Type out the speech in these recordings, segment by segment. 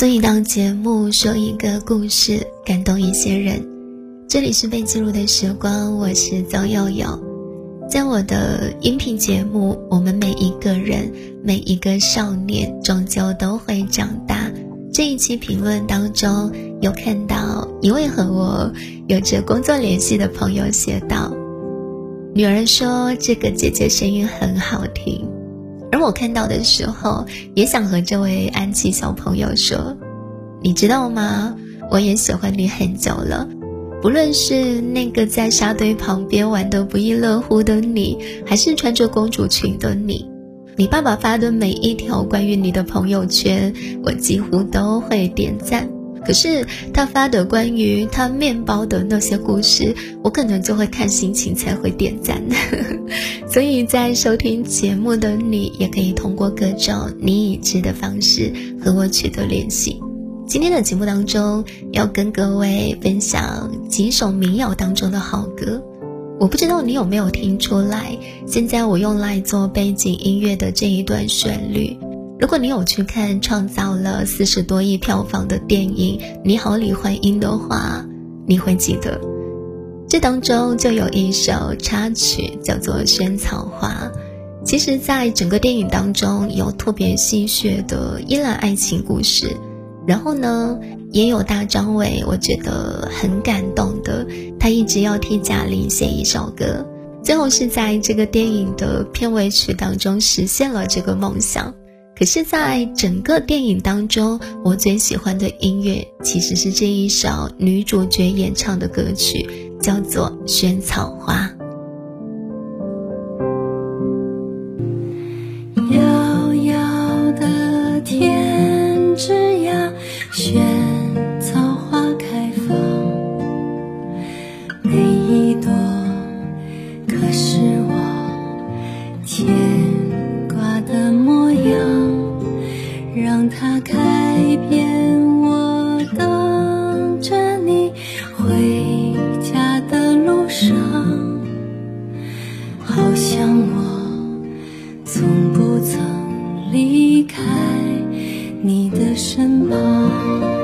做一档节目，说一个故事，感动一些人。这里是被记录的时光，我是邹佑佑。在我的音频节目《我们每一个人，每一个少年，终究都会长大》这一期评论当中，有看到一位和我有着工作联系的朋友写道：“女儿说这个姐姐声音很好听。”而我看到的时候，也想和这位安琪小朋友说：“你知道吗？我也喜欢你很久了。不论是那个在沙堆旁边玩得不亦乐乎的你，还是穿着公主裙的你，你爸爸发的每一条关于你的朋友圈，我几乎都会点赞。”可是他发的关于他面包的那些故事，我可能就会看心情才会点赞。所以在收听节目的你，也可以通过各种你已知的方式和我取得联系。今天的节目当中，要跟各位分享几首民谣当中的好歌。我不知道你有没有听出来，现在我用来做背景音乐的这一段旋律。如果你有去看创造了四十多亿票房的电影《你好，李焕英》的话，你会记得，这当中就有一首插曲叫做《萱草花》。其实，在整个电影当中，有特别戏谑的依兰爱情故事，然后呢，也有大张伟，我觉得很感动的，他一直要替贾玲写一首歌，最后是在这个电影的片尾曲当中实现了这个梦想。可是，在整个电影当中，我最喜欢的音乐其实是这一首女主角演唱的歌曲，叫做《萱草花》。海边，我等着你回家的路上，好像我从不曾离开你的身旁。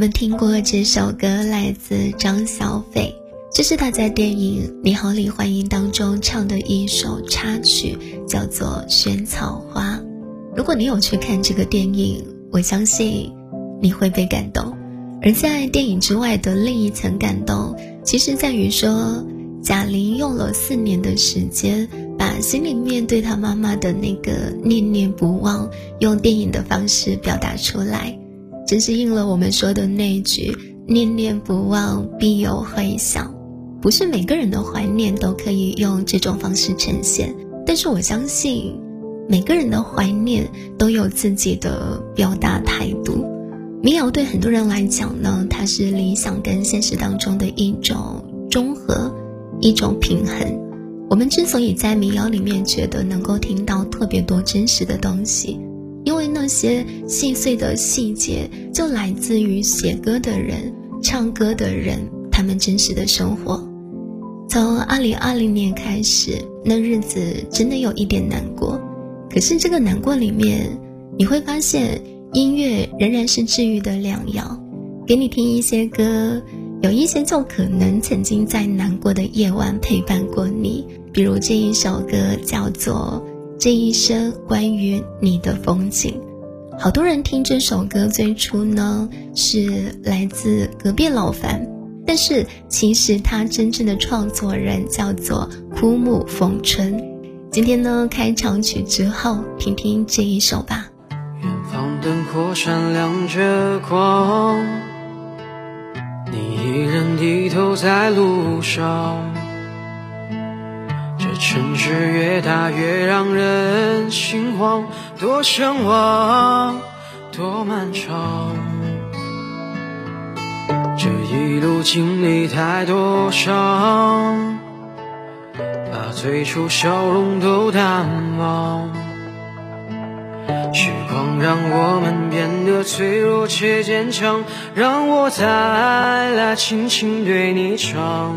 们听过这首歌，来自张小斐，这是他在电影《你好，李焕英》当中唱的一首插曲，叫做《萱草花》。如果你有去看这个电影，我相信你会被感动。而在电影之外的另一层感动，其实在于说，贾玲用了四年的时间，把心里面对她妈妈的那个念念不忘，用电影的方式表达出来，真是应了我们说的那句“念念不忘，必有回响”。不是每个人的怀念都可以用这种方式呈现，但是我相信，每个人的怀念都有自己的表达态度。民谣对很多人来讲呢，它是理想跟现实当中的一种中和，一种平衡。我们之所以在民谣里面觉得能够听到特别多真实的东西，那些细碎的细节就来自于写歌的人、唱歌的人他们真实的生活。从二零二零年开始，那日子真的有一点难过，可是这个难过里面，你会发现。音乐仍然是治愈的良药，给你听一些歌，有一些就可能曾经在难过的夜晚陪伴过你。比如这一首歌叫做《这一生关于你的风景》，好多人听这首歌最初呢是来自隔壁老樊，但是其实他真正的创作人叫做枯木逢春。今天呢开场曲之后，听听这一首吧。远方灯火闪亮着光，你一人低头在路上。城市越大越让人心慌，多向往，多漫长。这一路经历太多伤，把最初笑容都淡忘。时光让我们变得脆弱且坚强，让我再来轻轻对你唱。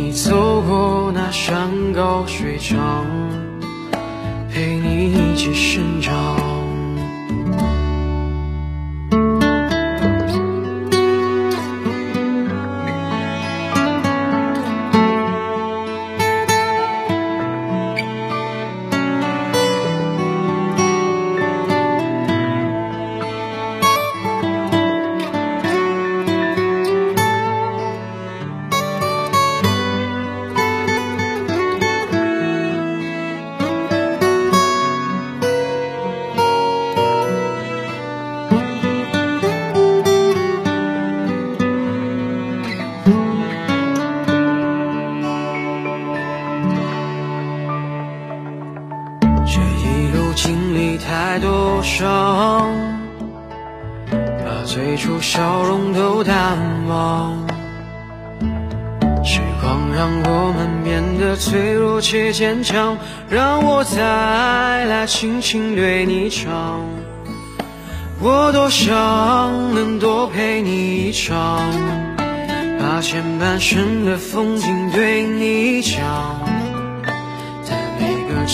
你走过那山高水长，陪你一起生长。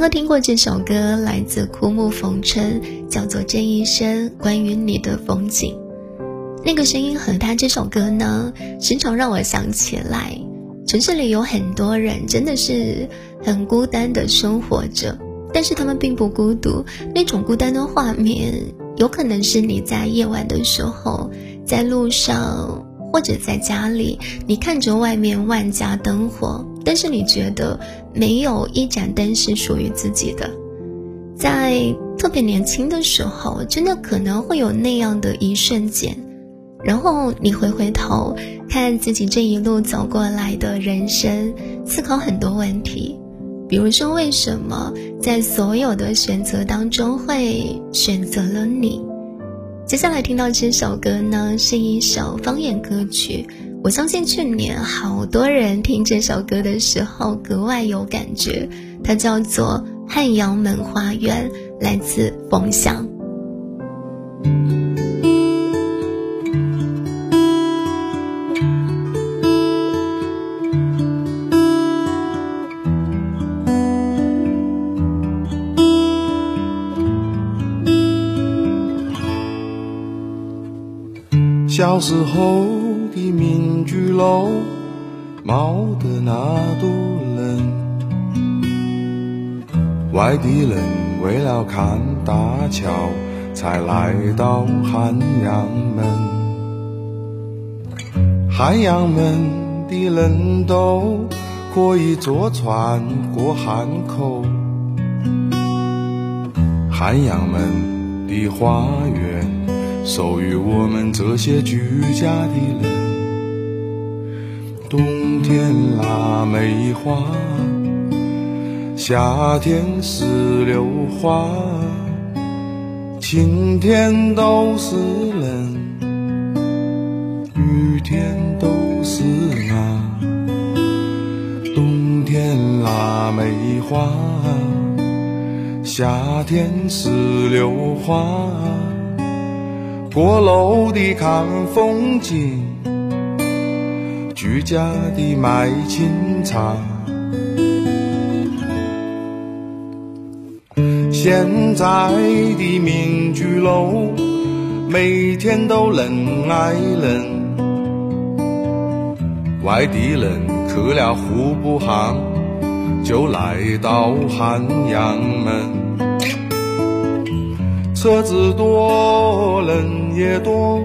刚刚听过这首歌，来自枯木逢春，叫做《这一生关于你的风景》。那个声音和他这首歌呢，时常让我想起来，城市里有很多人真的是很孤单的生活着，但是他们并不孤独。那种孤单的画面，有可能是你在夜晚的时候，在路上或者在家里，你看着外面万家灯火。但是你觉得没有一盏灯是属于自己的，在特别年轻的时候，真的可能会有那样的一瞬间，然后你回回头看自己这一路走过来的人生，思考很多问题，比如说为什么在所有的选择当中会选择了你？接下来听到这首歌呢，是一首方言歌曲。我相信去年好多人听这首歌的时候格外有感觉，它叫做《汉阳门花园》，来自冯翔。小时候。的民居楼，冒得那多冷。外地人为了看大桥，才来到汉阳门。汉阳门的人都可以坐船过汉口。汉阳门的花园。属于我们这些居家的人。冬天腊梅花，夏天石榴花，晴天都是人，雨天都是啊。冬天腊梅花，夏天石榴花。过楼的看风景，居家的卖清茶。现在的民居楼，每天都人挨人。外地人去了户部巷，就来到汉阳门。车子多，人也多，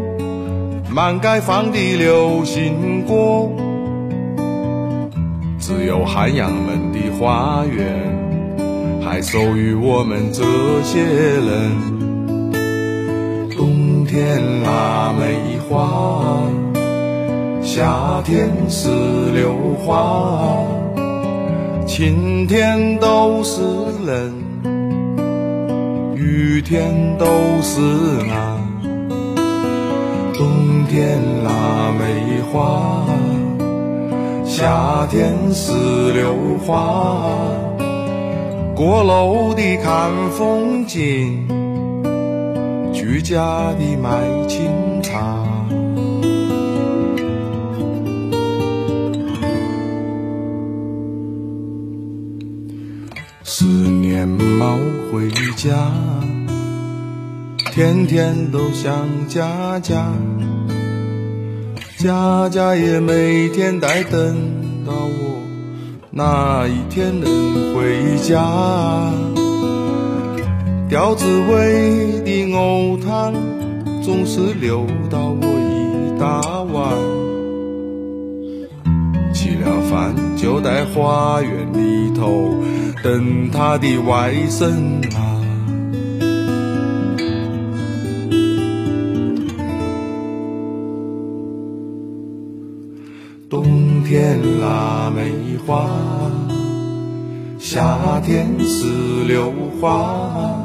满街放的流行歌，只有汉阳门的花园还属于我们这些人。冬天腊梅花，夏天石榴花，晴天都是人。雨天都是啊，冬天腊梅花，夏天石榴花，过楼的看风景，居家的卖清茶。思念猫回家，天天都想家家，家家也每天在等到我哪一天能回家。吊子味的藕汤总是留到我一大碗，吃了饭就在花园里头。等他的外甥啊，天腊梅花，夏天石榴花，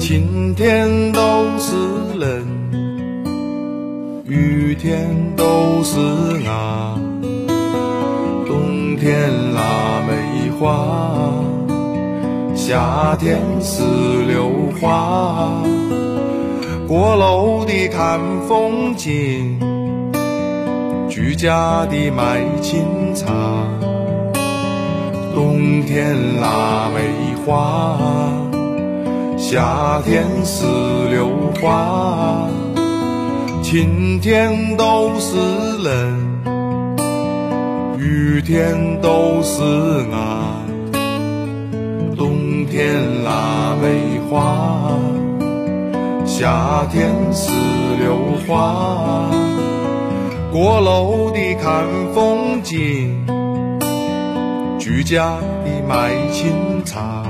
晴天都是人，雨天都是伢。冬天腊梅花，夏天石榴花，过楼的看风景。居家的卖清茶，冬天腊梅花，夏天石榴花，晴天都是人，雨天都是伢。冬天腊梅花，夏天石榴花。过路的看风景，居家的买清茶。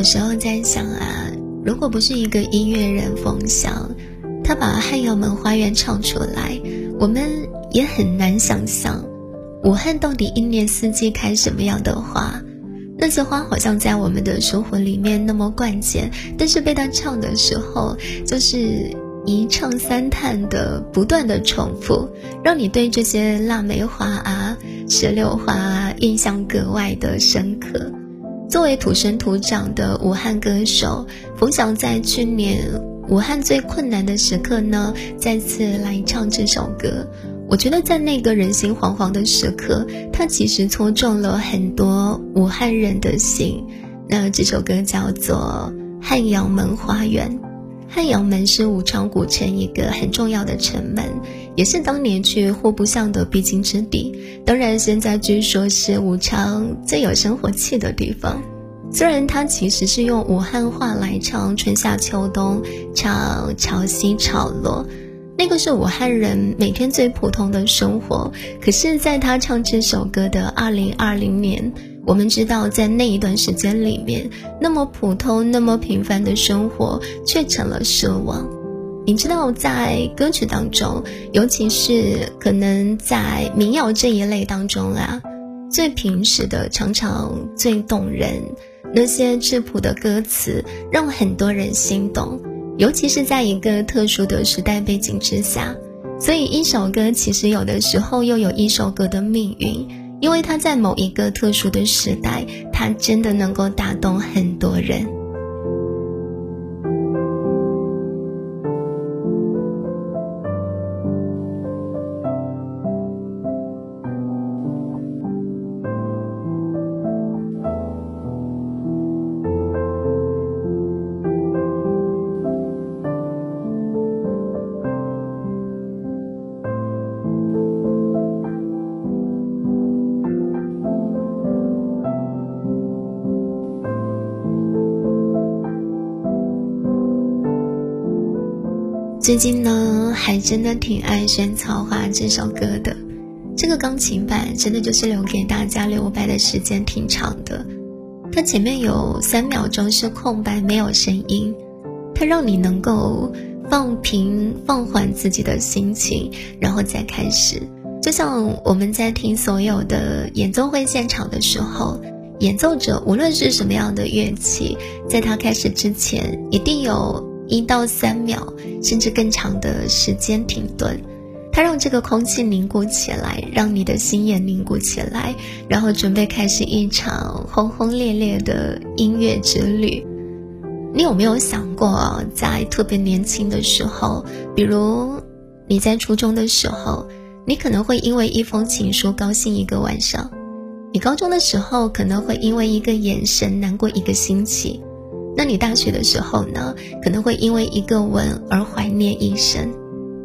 有时候在想啊，如果不是一个音乐人冯翔，他把《汉阳门花园》唱出来，我们也很难想象，武汉到底一年四季开什么样的花。那些花好像在我们的生活里面那么关键，但是被他唱的时候，就是一唱三叹的不断的重复，让你对这些腊梅花啊、石榴花啊印象格外的深刻。作为土生土长的武汉歌手，冯翔在去年武汉最困难的时刻呢，再次来唱这首歌。我觉得在那个人心惶惶的时刻，他其实戳中了很多武汉人的心。那这首歌叫做《汉阳门花园》。汉阳门是武昌古城一个很重要的城门，也是当年去户部巷的必经之地。当然，现在据说是武昌最有生活气的地方。虽然它其实是用武汉话来唱春夏秋冬，唱潮汐潮落，那个是武汉人每天最普通的生活。可是，在他唱这首歌的二零二零年。我们知道，在那一段时间里面，那么普通、那么平凡的生活却成了奢望。你知道，在歌曲当中，尤其是可能在民谣这一类当中啊，最平实的常常最动人。那些质朴的歌词让很多人心动，尤其是在一个特殊的时代背景之下。所以，一首歌其实有的时候又有一首歌的命运。因为他在某一个特殊的时代，他真的能够打动很多人。最近呢，还真的挺爱《萱草花》这首歌的。这个钢琴版真的就是留给大家留白的时间挺长的。它前面有三秒钟是空白，没有声音，它让你能够放平、放缓自己的心情，然后再开始。就像我们在听所有的演奏会现场的时候，演奏者无论是什么样的乐器，在他开始之前，一定有。一到三秒，甚至更长的时间停顿，它让这个空气凝固起来，让你的心也凝固起来，然后准备开始一场轰轰烈烈的音乐之旅。你有没有想过，在特别年轻的时候，比如你在初中的时候，你可能会因为一封情书高兴一个晚上，你高中的时候可能会因为一个眼神难过一个星期，那你大学的时候呢，可能会因为一个吻而怀念一生。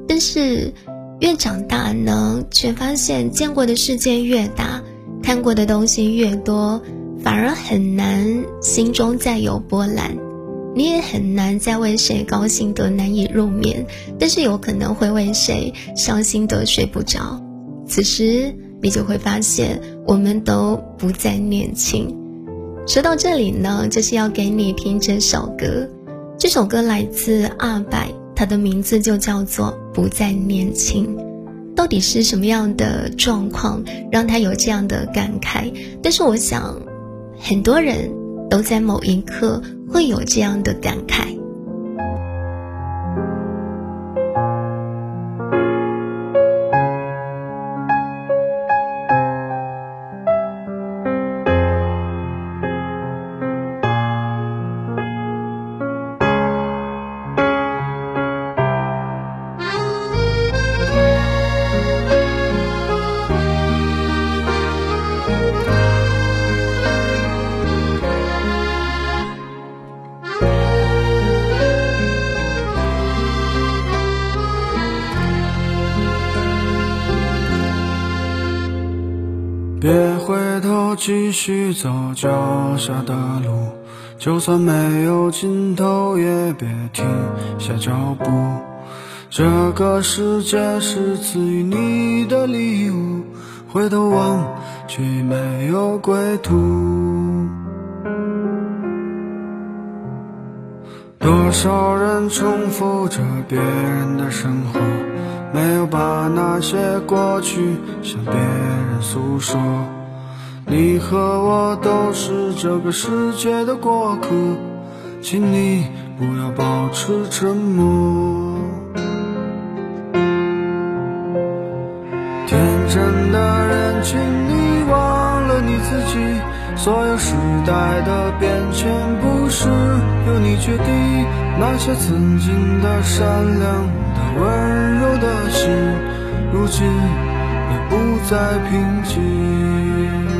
但是越长大呢，却发现见过的世界越大，看过的东西越多，反而很难心中再有波澜。你也很难再为谁高兴得难以入眠，但是有可能会为谁伤心得睡不着。此时你就会发现，我们都不再年轻。说到这里呢，就是要给你听这首歌。这首歌来自阿百，它的名字就叫做《不再年轻》。到底是什么样的状况让他有这样的感慨？但是我想，很多人都在某一刻。会有这样的感慨。走脚下的路，就算没有尽头，也别停下脚步。这个世界是赐予你的礼物，回头望却没有归途。多少人重复着别人的生活。没有把那些过去向别人诉说，你和我都是这个世界的过客，请你不要保持沉默。天真的人，请你忘了你自己，所有时代的变迁不是由你决定，那些曾经的善良。温柔的心，如今也不再平静。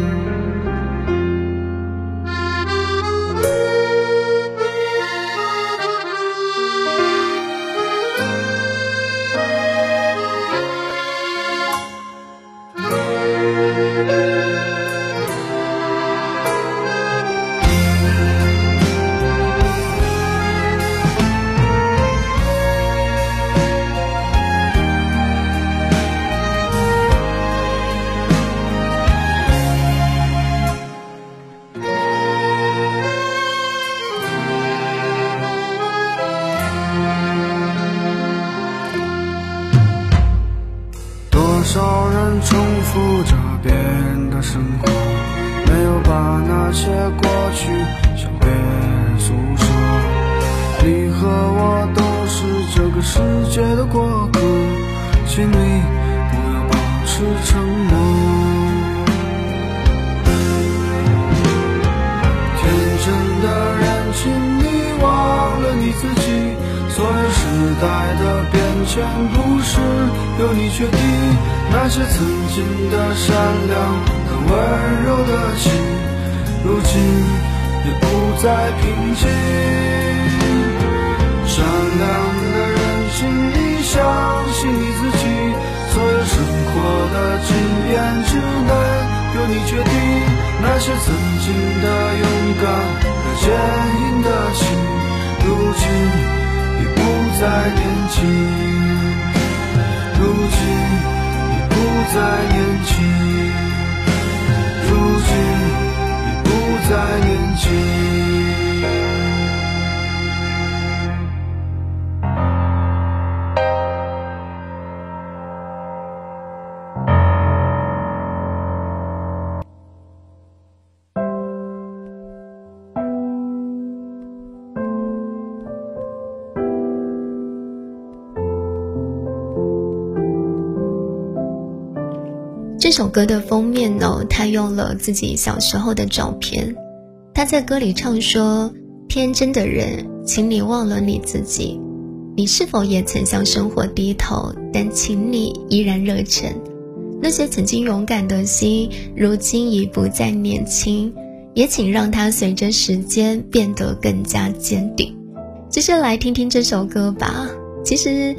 只能由你决定。那些曾经的勇敢和坚硬的心，如今。已不再年轻，如今已不再年轻，如今已不再年轻。首歌的封面呢，他用了自己小时候的照片。他在歌里唱说：“天真的人，请你忘了你自己。你是否也曾向生活低头？但请你依然热忱，那些曾经勇敢的心，如今已不再年轻，也请让它随着时间变得更加坚定。接下来听听这首歌吧。其实，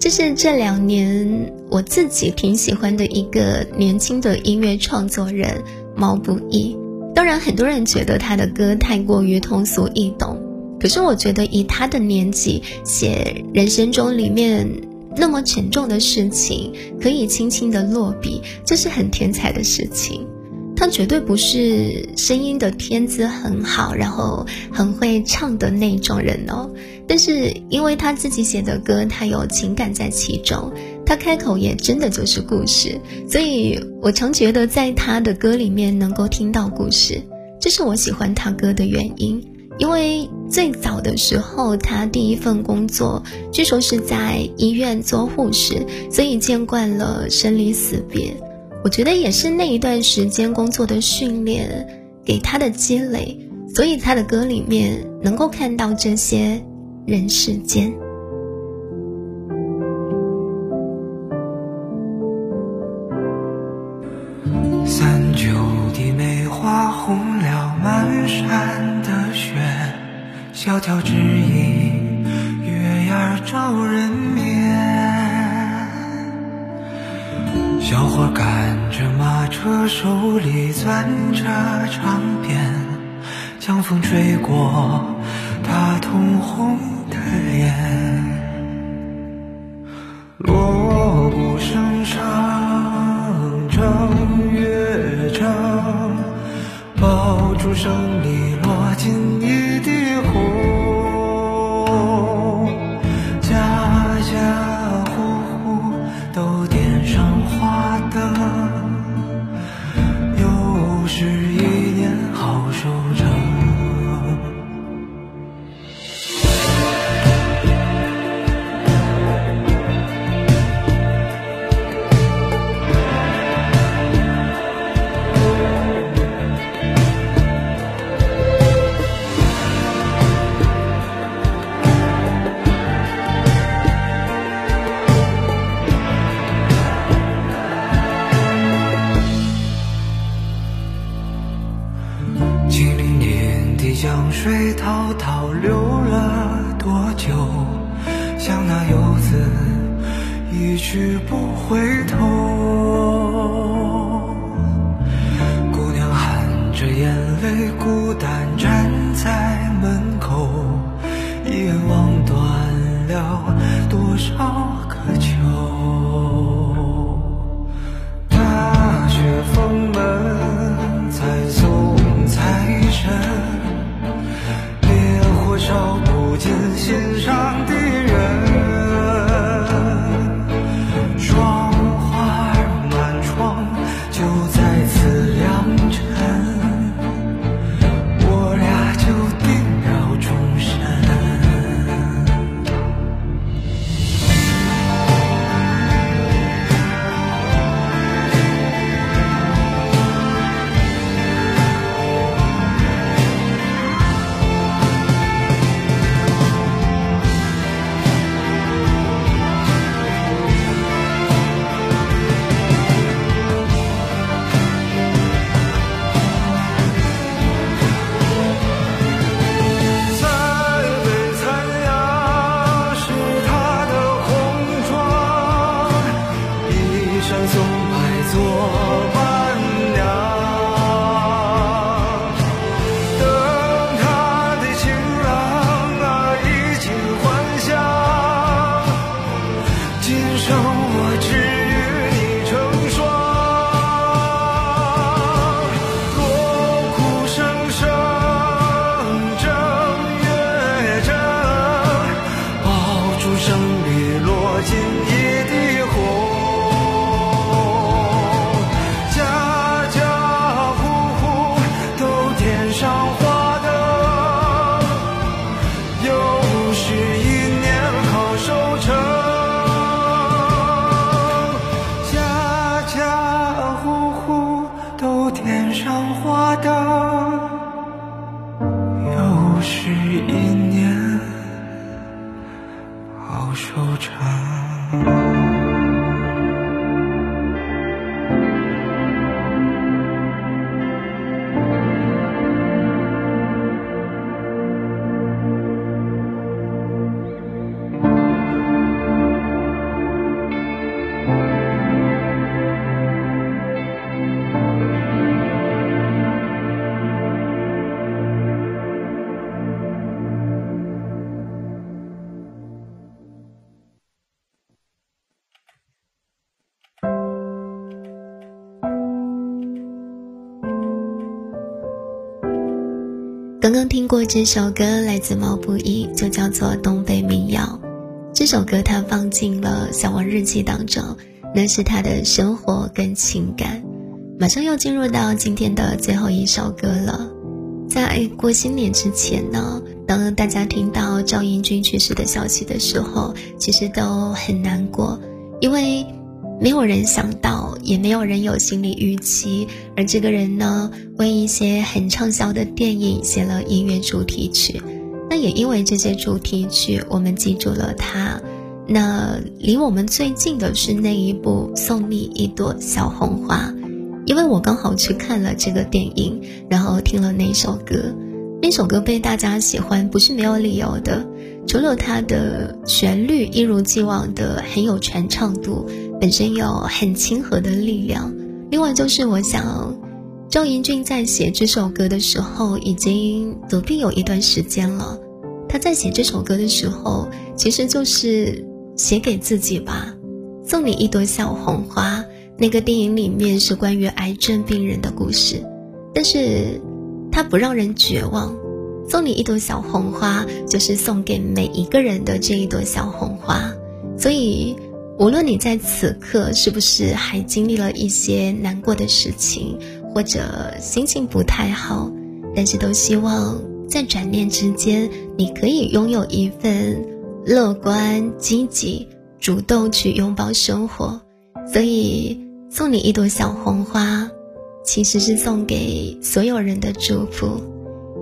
这是这两年我自己挺喜欢的一个年轻的音乐创作人毛不易。当然，很多人觉得他的歌太过于通俗易懂，可是我觉得以他的年纪写人生中里面那么沉重的事情，可以轻轻的落笔，这是很天才的事情。他绝对不是声音的天资很好，然后很会唱的那种人哦。但是因为他自己写的歌，他有情感在其中，他开口也真的就是故事，所以我常觉得在他的歌里面能够听到故事，这是我喜欢他歌的原因。因为最早的时候，他第一份工作据说是在医院做护士，所以见惯了生离死别。我觉得也是那一段时间工作的训练给他的积累，所以他的歌里面能够看到这些人世间。三九的梅花红了满山的雪，萧条之意，月牙照人小伙赶着马车，手里攥着长鞭，江风吹过他通红的脸。锣鼓声声，正月正，爆竹声里落尽一刚刚听过这首歌，来自毛不易，就叫做《东北民谣》。这首歌他放进了《小王日记》当中，那是他的生活跟情感。马上要进入到今天的最后一首歌了。在过新年之前呢，当大家听到赵英俊去世的消息的时候，其实都很难过，因为。没有人想到，也没有人有心理预期。而这个人呢，为一些很畅销的电影写了音乐主题曲。那也因为这些主题曲，我们记住了他。那离我们最近的是那一部《送你一朵小红花》，因为我刚好去看了这个电影，然后听了那首歌。那首歌被大家喜欢，不是没有理由的。除了它的旋律一如既往的很有传唱度，本身有很亲和的力量。另外就是我想，赵英俊在写这首歌的时候已经得病有一段时间了。他在写这首歌的时候，其实就是写给自己吧。送你一朵小红花，那个电影里面是关于癌症病人的故事，但是他不让人绝望。送你一朵小红花，就是送给每一个人的这一朵小红花。所以，无论你在此刻是不是还经历了一些难过的事情，或者心情不太好，但是都希望在转念之间，你可以拥有一份乐观、积极、主动去拥抱生活。所以，送你一朵小红花，其实是送给所有人的祝福。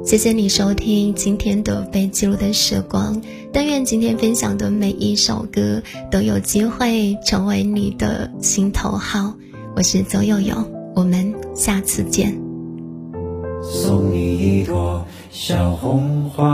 谢谢你收听今天的被记录的时光，但愿今天分享的每一首歌都有机会成为你的心头好。我是邹悠悠，我们下次见。送你一朵小红花。